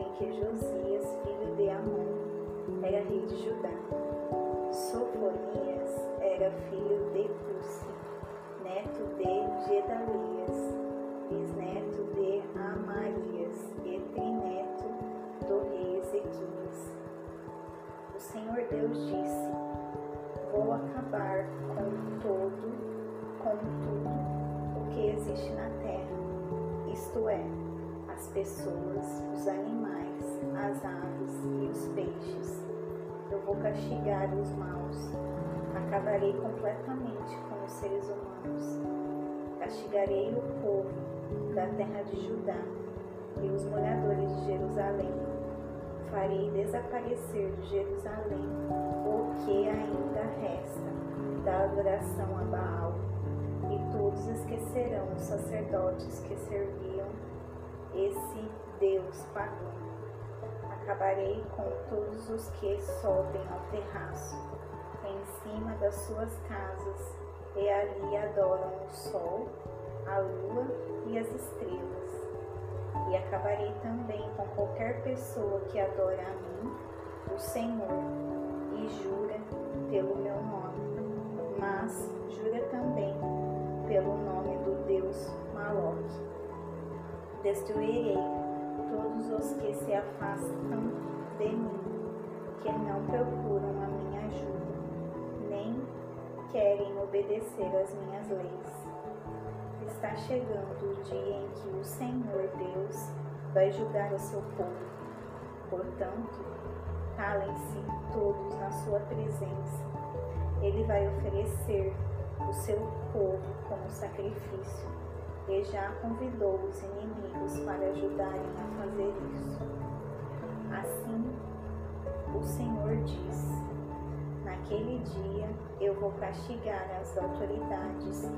em que Josias, filho de Amon, era rei de Judá. Sofonias era filho de Cusi, neto de Gedalias, bisneto de Amarias e trineto do rei Ezequias. O Senhor Deus disse: Vou acabar com todo, com tudo o que existe na terra, isto é, as pessoas, os animais, as aves e os peixes. Eu vou castigar os maus, acabarei completamente com os seres humanos. Castigarei o povo da terra de Judá e os moradores de Jerusalém. Farei desaparecer de Jerusalém o que ainda resta da adoração a Baal, e todos esquecerão os sacerdotes que serviam esse Deus pagão. Acabarei com todos os que sobem ao terraço, em cima das suas casas, e ali adoram o sol, a lua e as estrelas. E acabarei também com qualquer pessoa que adora a mim, o Senhor, e jura pelo meu nome, mas jura também pelo nome do Deus Maloque destruirei todos os que se afastam de mim, que não procuram a minha ajuda, nem querem obedecer às minhas leis. Está chegando o dia em que o Senhor Deus vai julgar o seu povo. Portanto, calem-se todos na sua presença. Ele vai oferecer o seu povo como sacrifício e já convidou os inimigos para ajudarem a fazer isso. Assim, o Senhor diz: Naquele dia eu vou castigar as autoridades,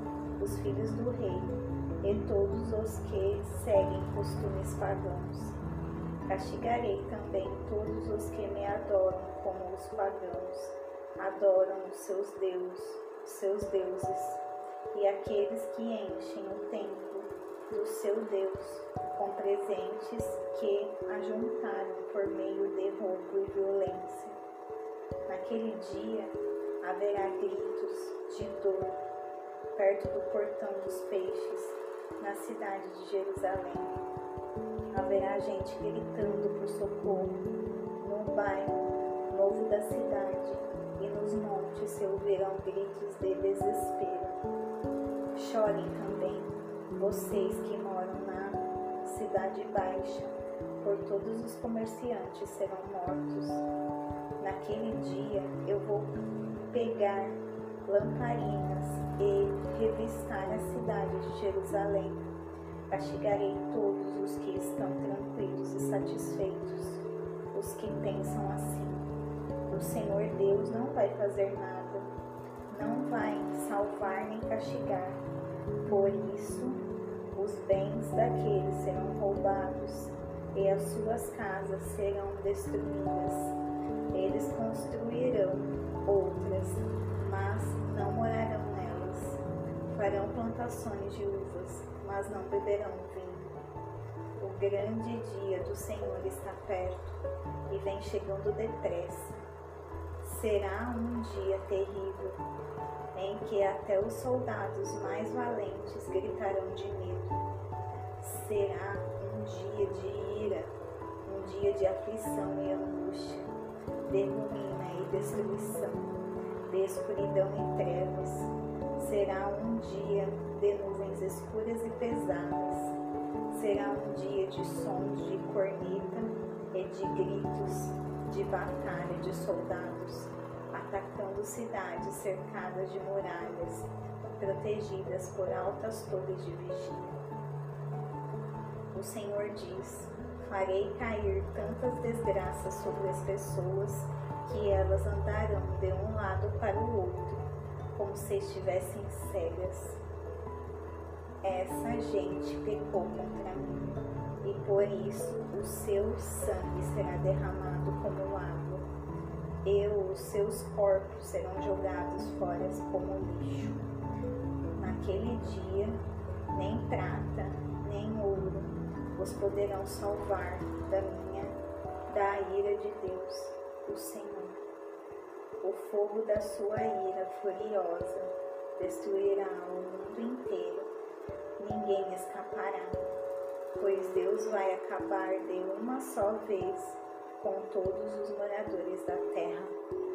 os filhos do rei e todos os que seguem costumes pagãos. Castigarei também todos os que me adoram como os pagãos, adoram os seus deuses, seus deuses e aqueles que enchem o templo do seu Deus com presentes que ajuntaram por meio de roubo e violência. Naquele dia haverá gritos de dor perto do portão dos peixes, na cidade de Jerusalém. Haverá gente gritando por socorro no bairro novo da cidade e nos montes se ouvirão gritos de desespero. Chorem também, vocês que moram na cidade baixa, por todos os comerciantes serão mortos. Naquele dia eu vou pegar lamparinas e revistar a cidade de Jerusalém. Castigarei todos os que estão tranquilos e satisfeitos, os que pensam assim. O Senhor Deus não vai fazer nada, não vai salvar nem castigar por isso, os bens daqueles serão roubados e as suas casas serão destruídas. Eles construirão outras, mas não morarão nelas. Farão plantações de uvas, mas não beberão vinho. O grande dia do Senhor está perto e vem chegando depressa. Será um dia terrível em que até os soldados mais valentes gritarão de medo. Será um dia de ira, um dia de aflição e angústia, de ruína e destruição, de escuridão e trevas. Será um dia de nuvens escuras e pesadas. Será um dia de sons de corneta e de gritos de batalha de soldados atacando cidades cercadas de muralhas, protegidas por altas torres de vigia. O Senhor diz: Farei cair tantas desgraças sobre as pessoas que elas andarão de um lado para o outro, como se estivessem cegas. Essa gente pecou contra mim, por isso o seu sangue será derramado como água e os seus corpos serão jogados fora como lixo. Naquele dia nem prata, nem ouro os poderão salvar da minha, da ira de Deus, o Senhor. O fogo da sua ira furiosa destruirá o mundo inteiro. Ninguém escapará, pois Deus vai acabar de uma só vez com todos os moradores da terra.